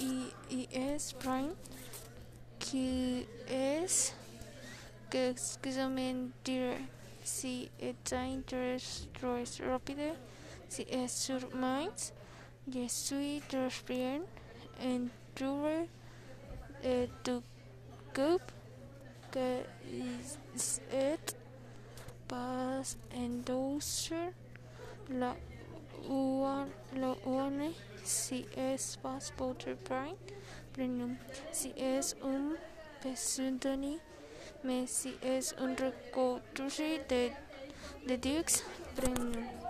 y es prime que es que exclusivamente si está interés rápido si es sur minds je suis bien en trouver et tu coupe que est pas endosser la one si es pas votre prime premium si es un pseudonyme mais si es un recours de, de Dux Premium.